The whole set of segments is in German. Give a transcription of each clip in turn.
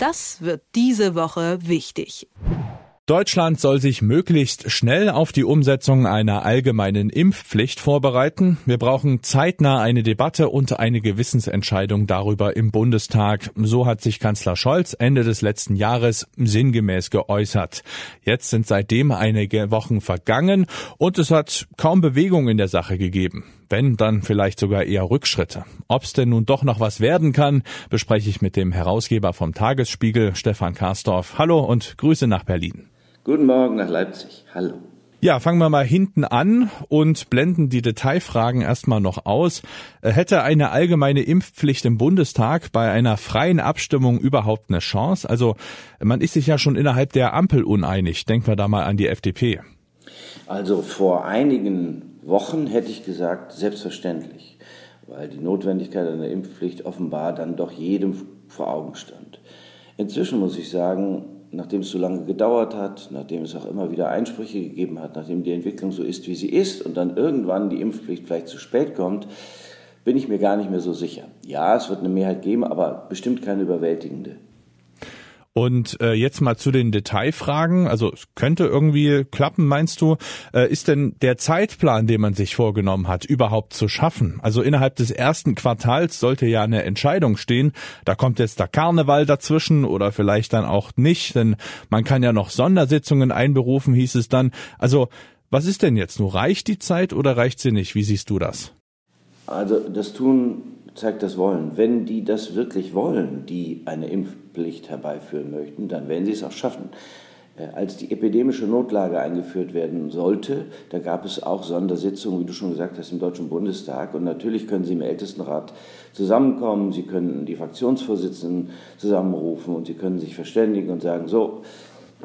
Das wird diese Woche wichtig. Deutschland soll sich möglichst schnell auf die Umsetzung einer allgemeinen Impfpflicht vorbereiten. Wir brauchen zeitnah eine Debatte und eine Gewissensentscheidung darüber im Bundestag. So hat sich Kanzler Scholz Ende des letzten Jahres sinngemäß geäußert. Jetzt sind seitdem einige Wochen vergangen und es hat kaum Bewegung in der Sache gegeben. Wenn, dann vielleicht sogar eher Rückschritte. Ob es denn nun doch noch was werden kann, bespreche ich mit dem Herausgeber vom Tagesspiegel, Stefan Karsdorf. Hallo und Grüße nach Berlin. Guten Morgen nach Leipzig. Hallo. Ja, fangen wir mal hinten an und blenden die Detailfragen erstmal noch aus. Äh, hätte eine allgemeine Impfpflicht im Bundestag bei einer freien Abstimmung überhaupt eine Chance? Also man ist sich ja schon innerhalb der Ampel uneinig. Denken wir da mal an die FDP. Also vor einigen Wochen hätte ich gesagt, selbstverständlich, weil die Notwendigkeit einer Impfpflicht offenbar dann doch jedem vor Augen stand. Inzwischen muss ich sagen, nachdem es so lange gedauert hat, nachdem es auch immer wieder Einsprüche gegeben hat, nachdem die Entwicklung so ist, wie sie ist und dann irgendwann die Impfpflicht vielleicht zu spät kommt, bin ich mir gar nicht mehr so sicher. Ja, es wird eine Mehrheit geben, aber bestimmt keine überwältigende. Und äh, jetzt mal zu den Detailfragen. Also es könnte irgendwie klappen, meinst du? Äh, ist denn der Zeitplan, den man sich vorgenommen hat, überhaupt zu schaffen? Also innerhalb des ersten Quartals sollte ja eine Entscheidung stehen. Da kommt jetzt der Karneval dazwischen oder vielleicht dann auch nicht, denn man kann ja noch Sondersitzungen einberufen, hieß es dann. Also was ist denn jetzt? Nur reicht die Zeit oder reicht sie nicht? Wie siehst du das? Also das tun zeigt das Wollen. Wenn die das wirklich wollen, die eine Impfpflicht herbeiführen möchten, dann werden sie es auch schaffen. Äh, als die epidemische Notlage eingeführt werden sollte, da gab es auch Sondersitzungen, wie du schon gesagt hast, im Deutschen Bundestag. Und natürlich können Sie im Ältestenrat zusammenkommen, Sie können die Fraktionsvorsitzenden zusammenrufen und Sie können sich verständigen und sagen, so,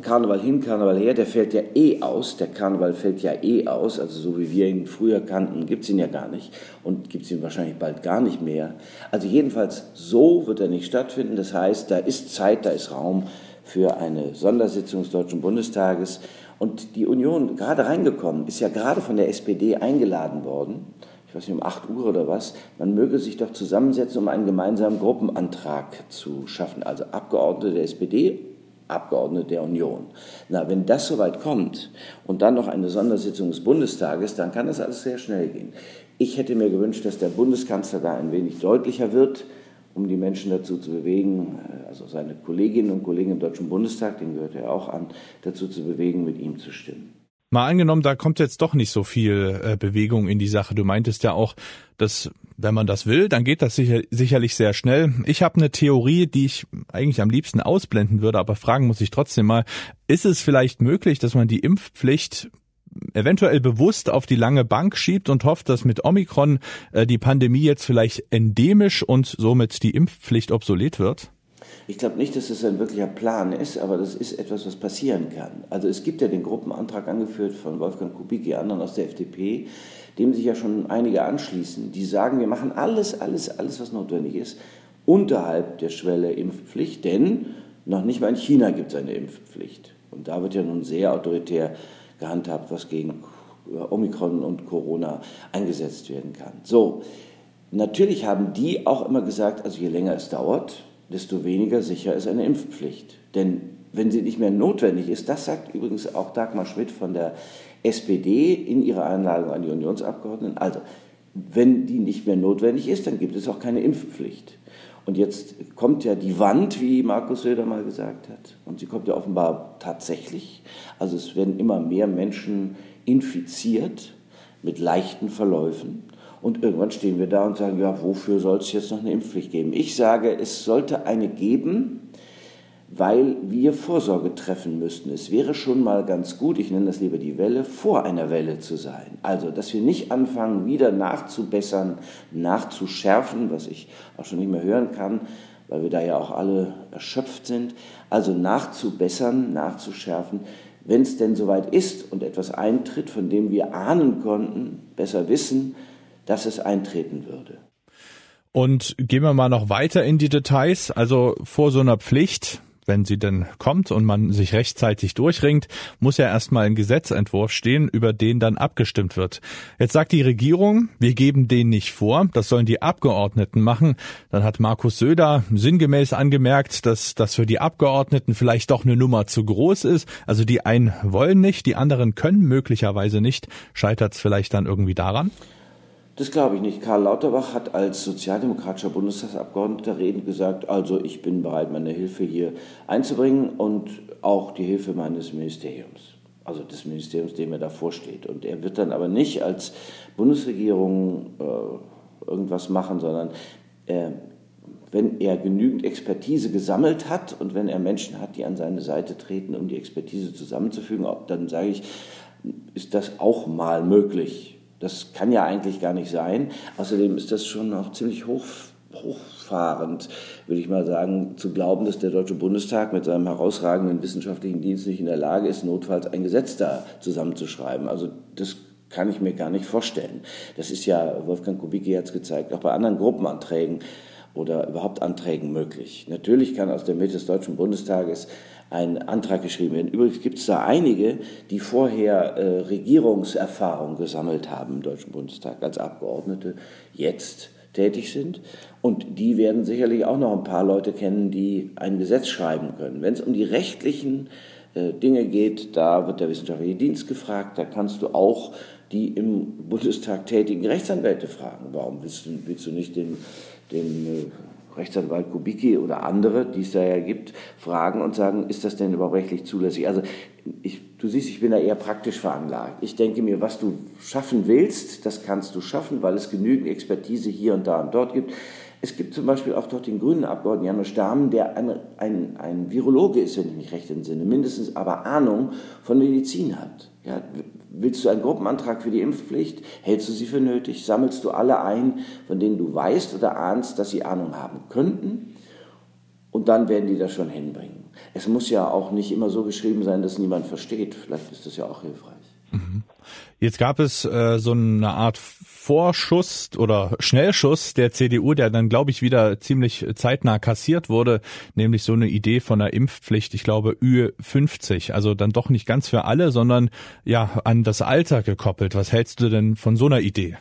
Karneval hin, Karneval her, der fällt ja eh aus. Der Karneval fällt ja eh aus. Also so wie wir ihn früher kannten, gibt es ihn ja gar nicht. Und gibt es ihn wahrscheinlich bald gar nicht mehr. Also jedenfalls so wird er nicht stattfinden. Das heißt, da ist Zeit, da ist Raum für eine Sondersitzung des Deutschen Bundestages. Und die Union, gerade reingekommen, ist ja gerade von der SPD eingeladen worden. Ich weiß nicht, um 8 Uhr oder was. Man möge sich doch zusammensetzen, um einen gemeinsamen Gruppenantrag zu schaffen. Also Abgeordnete der SPD Abgeordnete der Union. Na, wenn das soweit kommt und dann noch eine Sondersitzung des Bundestages, dann kann das alles sehr schnell gehen. Ich hätte mir gewünscht, dass der Bundeskanzler da ein wenig deutlicher wird, um die Menschen dazu zu bewegen, äh, also seine Kolleginnen und Kollegen im Deutschen Bundestag, den gehört er auch an, dazu zu bewegen, mit ihm zu stimmen. Mal angenommen, da kommt jetzt doch nicht so viel äh, Bewegung in die Sache. Du meintest ja auch, dass wenn man das will, dann geht das sicher, sicherlich sehr schnell. Ich habe eine Theorie, die ich eigentlich am liebsten ausblenden würde, aber fragen muss ich trotzdem mal, ist es vielleicht möglich, dass man die Impfpflicht eventuell bewusst auf die lange Bank schiebt und hofft, dass mit Omikron äh, die Pandemie jetzt vielleicht endemisch und somit die Impfpflicht obsolet wird? Ich glaube nicht, dass es ein wirklicher Plan ist, aber das ist etwas, was passieren kann. Also es gibt ja den Gruppenantrag angeführt von Wolfgang Kubicki, anderen aus der FDP, dem sich ja schon einige anschließen, die sagen, wir machen alles, alles, alles, was notwendig ist, unterhalb der Schwelle Impfpflicht, denn noch nicht mal in China gibt es eine Impfpflicht. Und da wird ja nun sehr autoritär gehandhabt, was gegen Omikron und Corona eingesetzt werden kann. So, natürlich haben die auch immer gesagt, also je länger es dauert, desto weniger sicher ist eine Impfpflicht. Denn wenn sie nicht mehr notwendig ist, das sagt übrigens auch Dagmar Schmidt von der SPD in ihrer Einladung an die Unionsabgeordneten, also wenn die nicht mehr notwendig ist, dann gibt es auch keine Impfpflicht. Und jetzt kommt ja die Wand, wie Markus Söder mal gesagt hat. Und sie kommt ja offenbar tatsächlich. Also es werden immer mehr Menschen infiziert mit leichten Verläufen. Und irgendwann stehen wir da und sagen, ja, wofür soll es jetzt noch eine Impfpflicht geben? Ich sage, es sollte eine geben, weil wir Vorsorge treffen müssten. Es wäre schon mal ganz gut, ich nenne das lieber die Welle, vor einer Welle zu sein. Also, dass wir nicht anfangen, wieder nachzubessern, nachzuschärfen, was ich auch schon nicht mehr hören kann, weil wir da ja auch alle erschöpft sind. Also nachzubessern, nachzuschärfen, wenn es denn soweit ist und etwas eintritt, von dem wir ahnen konnten, besser wissen, dass es eintreten würde. Und gehen wir mal noch weiter in die Details. Also vor so einer Pflicht, wenn sie denn kommt und man sich rechtzeitig durchringt, muss ja erstmal ein Gesetzentwurf stehen, über den dann abgestimmt wird. Jetzt sagt die Regierung, wir geben den nicht vor, das sollen die Abgeordneten machen. Dann hat Markus Söder sinngemäß angemerkt, dass das für die Abgeordneten vielleicht doch eine Nummer zu groß ist. Also die einen wollen nicht, die anderen können möglicherweise nicht. Scheitert es vielleicht dann irgendwie daran? Das glaube ich nicht. Karl Lauterbach hat als sozialdemokratischer Bundestagsabgeordneter redend gesagt, also ich bin bereit, meine Hilfe hier einzubringen und auch die Hilfe meines Ministeriums, also des Ministeriums, dem er davor steht. Und er wird dann aber nicht als Bundesregierung äh, irgendwas machen, sondern äh, wenn er genügend Expertise gesammelt hat und wenn er Menschen hat, die an seine Seite treten, um die Expertise zusammenzufügen, dann sage ich, ist das auch mal möglich das kann ja eigentlich gar nicht sein. Außerdem ist das schon noch ziemlich hoch, hochfahrend, würde ich mal sagen, zu glauben, dass der Deutsche Bundestag mit seinem herausragenden wissenschaftlichen Dienst nicht in der Lage ist, notfalls ein Gesetz da zusammenzuschreiben. Also das kann ich mir gar nicht vorstellen. Das ist ja, Wolfgang Kubicki hat es gezeigt, auch bei anderen Gruppenanträgen oder überhaupt Anträgen möglich. Natürlich kann aus der Mitte des Deutschen Bundestages ein Antrag geschrieben werden. Übrigens gibt es da einige, die vorher äh, Regierungserfahrung gesammelt haben im Deutschen Bundestag als Abgeordnete, jetzt tätig sind. Und die werden sicherlich auch noch ein paar Leute kennen, die ein Gesetz schreiben können. Wenn es um die rechtlichen äh, Dinge geht, da wird der wissenschaftliche Dienst gefragt, da kannst du auch die im Bundestag tätigen Rechtsanwälte fragen. Warum willst du, willst du nicht den, den äh, Rechtsanwalt Kubicki oder andere, die es da ja gibt, fragen und sagen, ist das denn überhaupt rechtlich zulässig? Also ich, du siehst, ich bin da eher praktisch veranlagt. Ich denke mir, was du schaffen willst, das kannst du schaffen, weil es genügend Expertise hier und da und dort gibt. Es gibt zum Beispiel auch dort den grünen Abgeordneten Janusz Stamm, der ein, ein, ein Virologe ist, wenn ich mich recht entsinne, mindestens aber Ahnung von Medizin hat. Ja, willst du einen Gruppenantrag für die Impfpflicht? Hältst du sie für nötig? Sammelst du alle ein, von denen du weißt oder ahnst, dass sie Ahnung haben könnten? Und dann werden die das schon hinbringen. Es muss ja auch nicht immer so geschrieben sein, dass niemand versteht. Vielleicht ist das ja auch hilfreich. Mhm. Jetzt gab es äh, so eine Art Vorschuss oder Schnellschuss der CDU, der dann, glaube ich, wieder ziemlich zeitnah kassiert wurde, nämlich so eine Idee von einer Impfpflicht, ich glaube, Ü50. Also dann doch nicht ganz für alle, sondern ja an das Alter gekoppelt. Was hältst du denn von so einer Idee?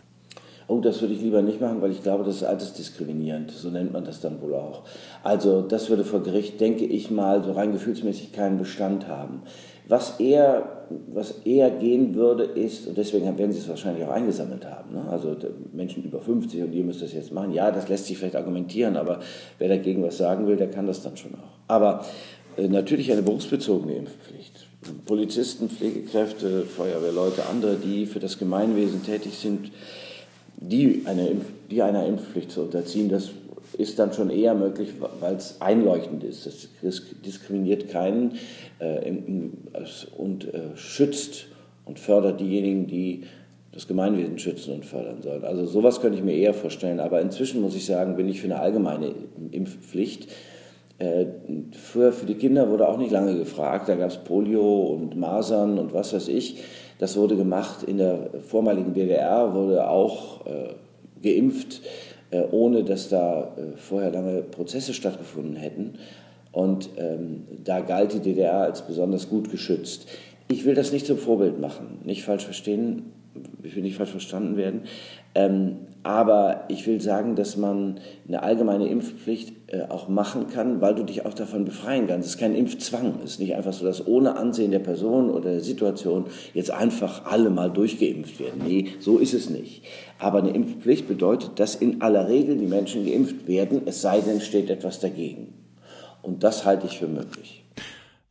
Oh, das würde ich lieber nicht machen, weil ich glaube, das ist altersdiskriminierend. So nennt man das dann wohl auch. Also das würde vor Gericht, denke ich mal, so rein gefühlsmäßig keinen Bestand haben. Was eher, was eher gehen würde, ist, und deswegen werden sie es wahrscheinlich auch eingesammelt haben, ne? also Menschen über 50 und ihr müsst das jetzt machen. Ja, das lässt sich vielleicht argumentieren, aber wer dagegen was sagen will, der kann das dann schon auch. Aber äh, natürlich eine berufsbezogene Impfpflicht. Polizisten, Pflegekräfte, Feuerwehrleute, andere, die für das Gemeinwesen tätig sind, die, eine Impf die einer Impfpflicht zu unterziehen, das ist dann schon eher möglich, weil es einleuchtend ist. Das diskriminiert keinen äh, und äh, schützt und fördert diejenigen, die das Gemeinwesen schützen und fördern sollen. Also sowas könnte ich mir eher vorstellen. Aber inzwischen muss ich sagen, bin ich für eine allgemeine Impfpflicht. Äh, früher für die Kinder wurde auch nicht lange gefragt. Da gab es Polio und Masern und was weiß ich. Das wurde gemacht in der vormaligen DDR, wurde auch äh, geimpft. Äh, ohne dass da äh, vorher lange Prozesse stattgefunden hätten. Und ähm, da galt die DDR als besonders gut geschützt. Ich will das nicht zum Vorbild machen, nicht falsch verstehen, ich will nicht falsch verstanden werden. Ähm, aber ich will sagen, dass man eine allgemeine Impfpflicht äh, auch machen kann, weil du dich auch davon befreien kannst. Es ist kein Impfzwang. Es ist nicht einfach so, dass ohne Ansehen der Person oder der Situation jetzt einfach alle mal durchgeimpft werden. Nee, so ist es nicht. Aber eine Impfpflicht bedeutet, dass in aller Regel die Menschen geimpft werden, es sei denn, steht etwas dagegen. Und das halte ich für möglich.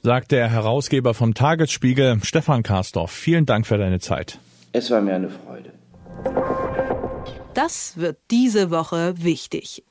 Sagt der Herausgeber vom Tagesspiegel, Stefan Karsdorf. Vielen Dank für deine Zeit. Es war mir eine Freude. Das wird diese Woche wichtig.